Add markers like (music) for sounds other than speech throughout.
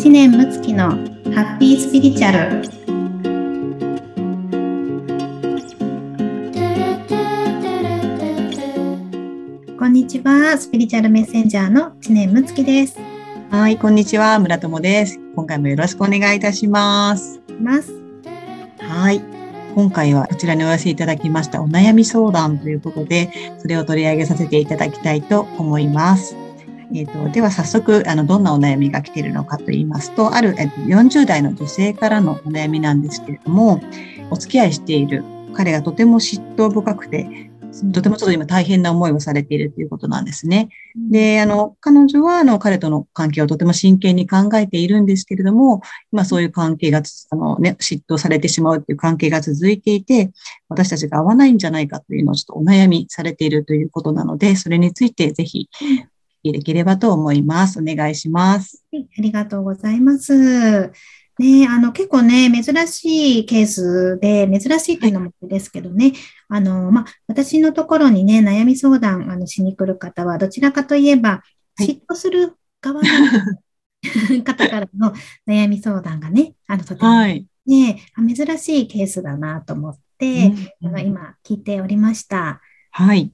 知念睦月のハッピースピリチュアル。こんにちはスピリチュアルメッセンジャーの知念睦月です。はいこんにちは村友です。今回もよろしくお願いいたします。ます。はい。今回はこちらにお寄せいただきましたお悩み相談ということでそれを取り上げさせていただきたいと思いますえーと、では早速あのどんなお悩みが来ているのかといいますとある、えー、と40代の女性からのお悩みなんですけれどもお付き合いしている彼がとても嫉妬深くてとてもちょっと今大変な思いをされているということなんですね。で、あの、彼女は、あの、彼との関係をとても真剣に考えているんですけれども、今そういう関係が、あのね、嫉妬されてしまうという関係が続いていて、私たちが合わないんじゃないかというのをちょっとお悩みされているということなので、それについてぜひできればと思います。お願いします。はい、ありがとうございます。ね、あの結構ね、珍しいケースで、珍しいというのもですけどね、あの、ま私のところにね、悩み相談あのしに来る方は、どちらかといえば、嫉妬する側の、(laughs) 方からの悩み相談がね、あのとてもね、はい、珍しいケースだなと思って、うん、今聞いておりました。はい。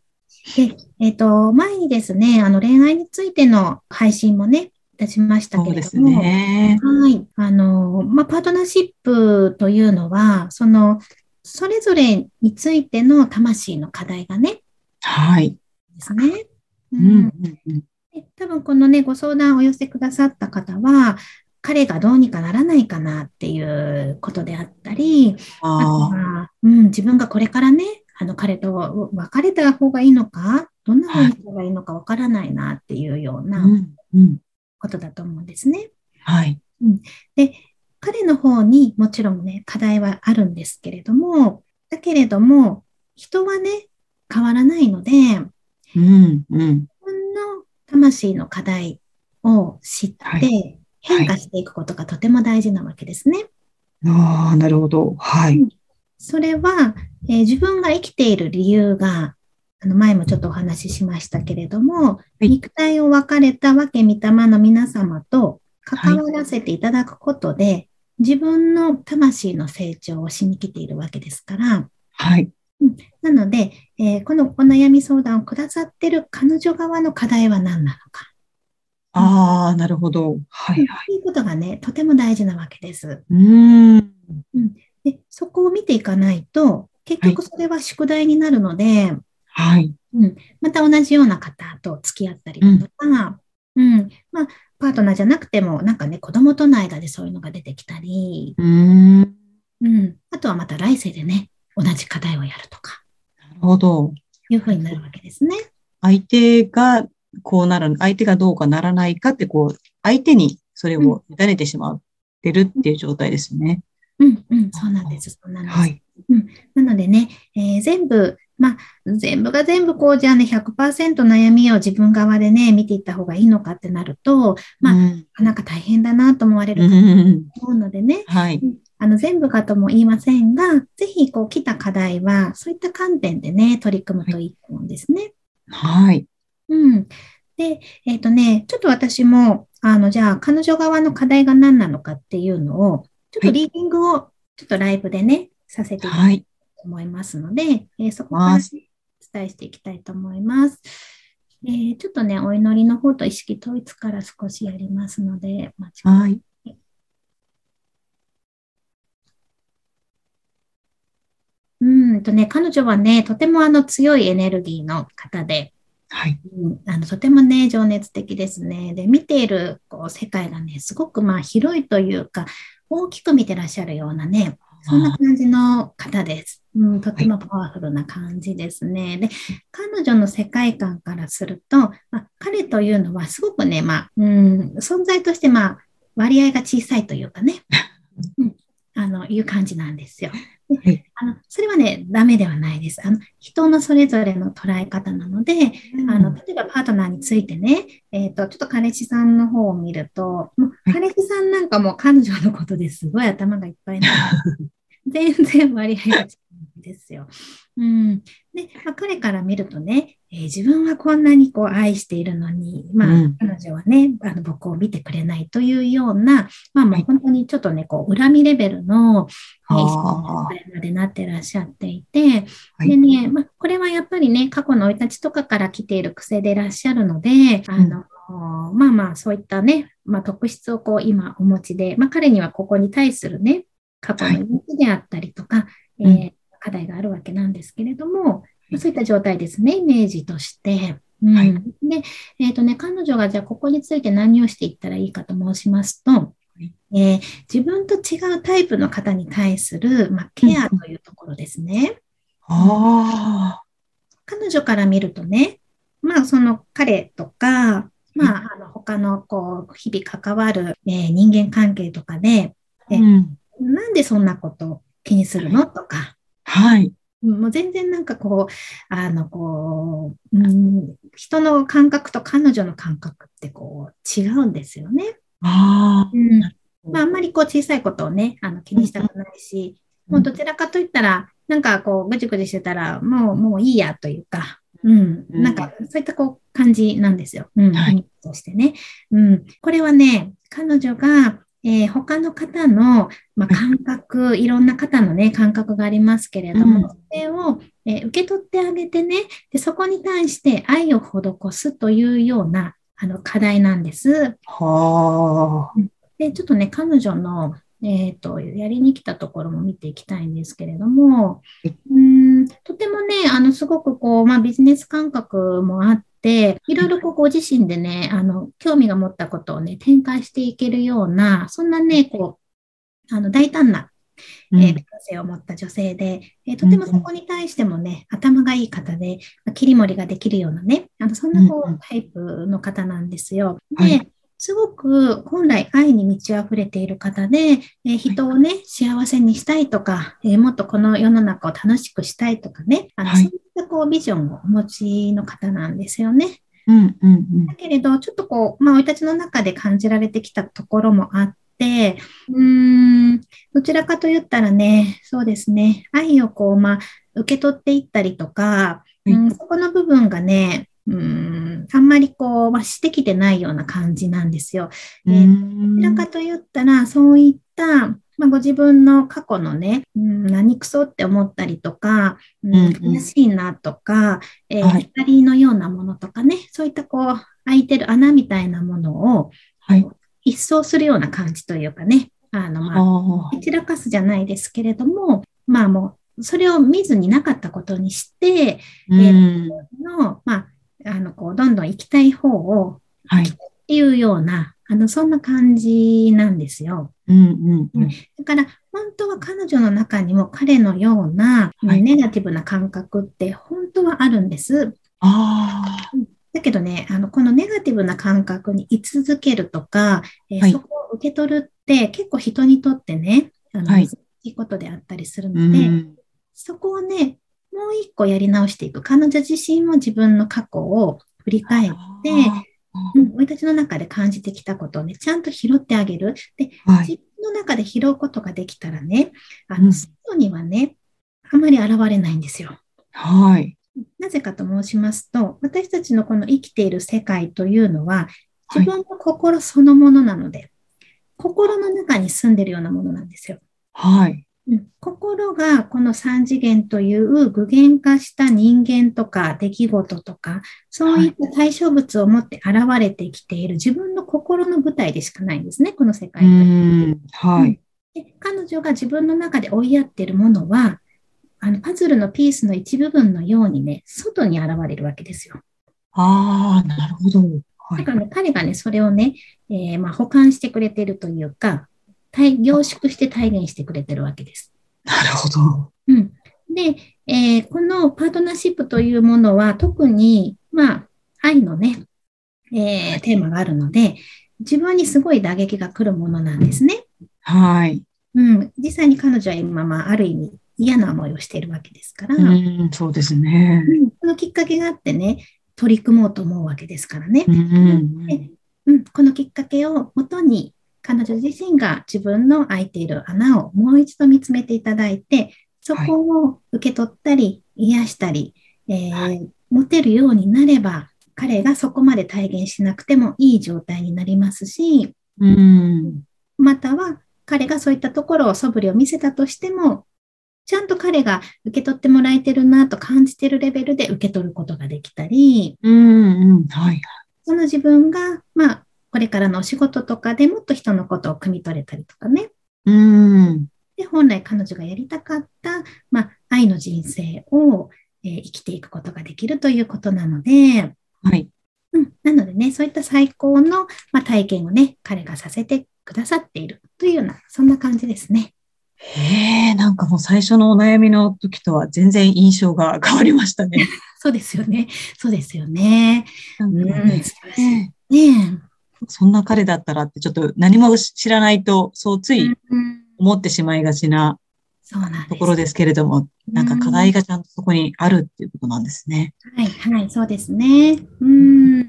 で、えっ、ー、と、前にですね、あの恋愛についての配信もね、いたしましたけれども、ね、はい。あの、まあ、パートナーシップというのは、その、それぞれについての魂の課題がね、はい。ですね。うん。うん多分このね、ご相談をお寄せくださった方は、彼がどうにかならないかなっていうことであったり、あとは、うん、自分がこれからね、あの彼と別れた方がいいのか、どんなふうにしたらいいのかわからないなっていうようなことだと思うんですね。はい。うん、で、彼の方にもちろんね、課題はあるんですけれども、だけれども、人はね、変わらないので、うん、うん、自分の魂の課題を知って、変化していくことがとても大事なわけですね。ああ、なるほど。はい。それは、えー、自分が生きている理由が、あの前もちょっとお話ししましたけれども、はい、肉体を分かれたわけ御霊の皆様と関わらせていただくことで、はい、自分の魂の成長をしに来ているわけですから、はい。なので、えー、このお悩み相談をくださっている彼女側の課題は何なのか。ああ、なるほど。はい、はい。ということがね、とても大事なわけです。うん。うんで、そこを見ていかないと、結局それは宿題になるので、はい。うん、また同じような方と付き合ったりとか、うん、うん、まあ、パートナーじゃなくても、なんかね、子供との間でそういうのが出てきたり、うん、うん、あとはまた来世でね、同じ課題をやるとか。なるほど。いうふうになるわけですね。相手がこうなる、相手がどうかならないかって、こう、相手にそれを委ねてしまってるっていう状態ですね。うんうん、そうなんです。そうなんです。はい、うん、なのでね、えー、全部、まあ、全部が全部こうじゃあね、100%悩みを自分側でね、見ていった方がいいのかってなると、まあ、うん、なんか大変だなと思われるかと思うのでね、はい、あの全部かとも言いませんが、ぜひこう来た課題は、そういった観点でね、取り組むといいと思うんですね。はい。うん。で、えっ、ー、とね、ちょっと私も、あの、じゃあ、彼女側の課題が何なのかっていうのを、ちょっとリーディングをちょっとライブでね、させていただきたいと思いますので、はい、えー、そこから、ね、お伝えしていきたいと思います。えー、ちょっとね、お祈りの方と意識統一から少しやりますので、待ちはい。うんとね、彼女はね、とてもあの強いエネルギーの方で、はい、うん、あのとてもね、情熱的ですね。で、見ているこう世界がね、すごくまあ広いというか、大きく見てらっしゃるようなね、そんな感じの方です。うん、とてもパワフルな感じですね。で、彼女の世界観からすると、まあ、彼というのはすごくね、まあ、うん、存在としてまあ、割合が小さいというかね、(laughs) うん、あの、いう感じなんですよ。あのそれはね、ダメではないです。あの人のそれぞれの捉え方なので、うん、あの例えばパートナーについてね、えーと、ちょっと彼氏さんの方を見ると、もう彼氏さんなんかも彼女のことですごい頭がいっぱいな (laughs) 全然割合が違うんですよ。うん、で、まあ、彼から見るとね、えー、自分はこんなにこう愛しているのに、まあ、うん、彼女はね、あの僕を見てくれないというような、まあもう本当にちょっとね、こう、恨みレベルの、えー、人までなってらっしゃっていて、はい、でね、まあ、これはやっぱりね、過去の生い立ちとかから来ている癖でいらっしゃるので、あの、うん、まあまあ、そういったね、まあ、特質をこう今お持ちで、まあ、彼にはここに対するね、過去の動きであったりとか、はい、えー、課題があるわけなんですけれども、そういった状態ですね、イメージとして。うん、はい、で、えっ、ー、とね、彼女がじゃあここについて何をしていったらいいかと申しますと、えー、自分と違うタイプの方に対する、まあ、ケアというところですね。うん、あ彼女から見るとね、まあその彼とか、まあ、あの他のこう日々関わる、えー、人間関係とかで、え、うん、なんでそんなこと気にするの？とか、はい。もう全然なんかこう、あの、こう、うん、人の感覚と彼女の感覚ってこう違うんですよね。ああ。うん。まあ、あんまりこう小さいことをね、あの気にしたくないし、もうどちらかといったら、なんかこうぐじぐじしてたら、もう、もういいやというか、うん、なんかそういったこう感じなんですよ。うん、はい、としてね。うん、これはね、彼女がえー、他の方の、まあ、感覚、いろんな方のね、感覚がありますけれども、うん、それを、えー、受け取ってあげてねで、そこに対して愛を施すというようなあの課題なんです。はで、ちょっとね、彼女の、えっ、ー、と、やりに来たところも見ていきたいんですけれども、うんとてもね、あの、すごくこう、まあ、ビジネス感覚もあっ、いろいろこうご自身でね、あの、興味が持ったことをね、展開していけるような、そんなね、こう、あの、大胆な、えー、個性を持った女性で、えー、とてもそこに対してもね、頭がいい方で、切り盛りができるようなね、あのそんなこうタイプの方なんですよ。で、すごく本来愛に満ち溢れている方で、えー、人をね、幸せにしたいとか、えー、もっとこの世の中を楽しくしたいとかね、あの、はい、そういったこうビジョンをお持ちの方なんですよね。うんうんうん、だけれど、ちょっとこう、まあ、生い立ちの中で感じられてきたところもあって、うーん、どちらかと言ったらね、そうですね、愛をこう、まあ、受け取っていったりとか、うん、そこの部分がね、うん、あんまりこう、まあ、してきてないような感じなんですよ。どちらかと言ったら、そういった、まあ、ご自分の過去のね、うん、何くそって思ったりとか、うん、悔しいなとか、えーはい、光のようなものとかね、そういったこう、開いてる穴みたいなものを、はい、一掃するような感じというかね、あの、まあ、散らかすじゃないですけれども、まあもう、それを見ずになかったことにして、うん、えー、の、まあ、あの、こう、どんどん行きたい方を、はい。っていうような、あの、そんな感じなんですよ。うんうんうん、だから、本当は彼女の中にも彼のような、はい、ネガティブな感覚って本当はあるんです。あだけどね、あの、このネガティブな感覚に居続けるとか、えーはい、そこを受け取るって結構人にとってね、あの、はい、難しいことであったりするので、そこをね、もう一個やり直していく。彼女自身も自分の過去を振り返って、うん、生い立ちの中で感じてきたことをね、ちゃんと拾ってあげる。で、はい、自分の中で拾うことができたらね、あの、外にはね、あまり現れないんですよ。はい。なぜかと申しますと、私たちのこの生きている世界というのは、自分の心そのものなので、はい、心の中に住んでるようなものなんですよ。はい。心がこの三次元という具現化した人間とか出来事とか、そういった対象物を持って現れてきている自分の心の舞台でしかないんですね、この世界はい、で彼女が自分の中で追いやっているものは、あのパズルのピースの一部分のようにね、外に現れるわけですよ。ああ、なるほど。はい、だからね、彼がね、それをね、えー、まあ、保管してくれているというか、凝縮して体現してくれてるわけです。なるほど。うん。で、えー、このパートナーシップというものは特に、まあ、愛のね、えー、テーマがあるので、自分にすごい打撃が来るものなんですね。はい。うん。実際に彼女は今、まあ、ある意味嫌な思いをしているわけですから。うん、そうですね。うん。このきっかけがあってね、取り組もうと思うわけですからね。うん、うん、このきっかけをもとに、彼女自身が自分の空いている穴をもう一度見つめていただいて、そこを受け取ったり、癒したり、えー、う持てるようになれば、彼がそこまで体現しなくてもいい状態になりますし、うん。または彼がそういったところを素振りを見せたとしても、ちゃんと彼が受け取ってもらえてるなと感じてるレベルで受け取ることができたり、うんうん。はい、その自分が、まあ、これからのお仕事とかでもっと人のことを汲み取れたりとかね。うん、で本来彼女がやりたかった、まあ、愛の人生を、えー、生きていくことができるということなので、はい。うん、なのでね、そういった最高の、まあ、体験をね、彼がさせてくださっているというような、そんな感じですね。へえ、なんかもう最初のお悩みの時とは全然印象が変わりましたね。(laughs) そうですよね。そうですよね。うん、ねねそんな彼だったらってちょっと何も知らないと、そうつい思ってしまいがちなところですけれども、なんか課題がちゃんとそこにあるっていうことなんですね。はい、はい、そうですね。うん。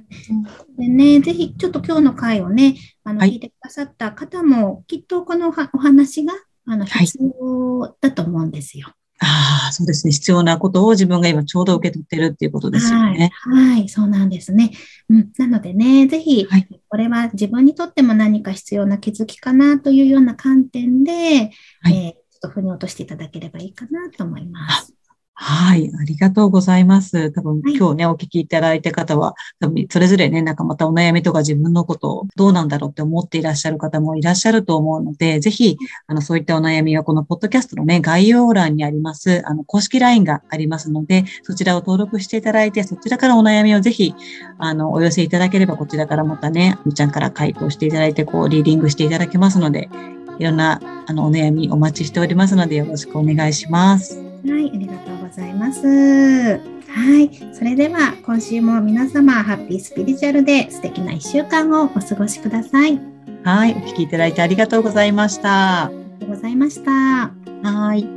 でね、ぜひちょっと今日の回をね、あの、聞いてくださった方も、きっとこのお話が、あの、必要だと思うんですよ。ああ、そうですね。必要なことを自分が今ちょうど受け取ってるっていうことですよね。はい、はい、そうなんですね。うん、なのでね、ぜひ、はい、これは自分にとっても何か必要な気づきかなというような観点で、はい、えー、ちょっと腑に落としていただければいいかなと思います。はい、ありがとうございます。多分、今日ね、お聞きいただいた方は、多分、それぞれね、なんかまたお悩みとか自分のことをどうなんだろうって思っていらっしゃる方もいらっしゃると思うので、ぜひ、あの、そういったお悩みはこのポッドキャストのね、概要欄にあります、あの、公式 LINE がありますので、そちらを登録していただいて、そちらからお悩みをぜひ、あの、お寄せいただければ、こちらからまたね、みちゃんから回答していただいて、こう、リーディングしていただけますので、いろんな、あの、お悩みお待ちしておりますので、よろしくお願いします。はい、ありがとうございます。はい、それでは今週も皆様ハッピースピリチュアルで素敵な1週間をお過ごしください。はい、お聞きいただいてありがとうございました。ありがとうございました。はい。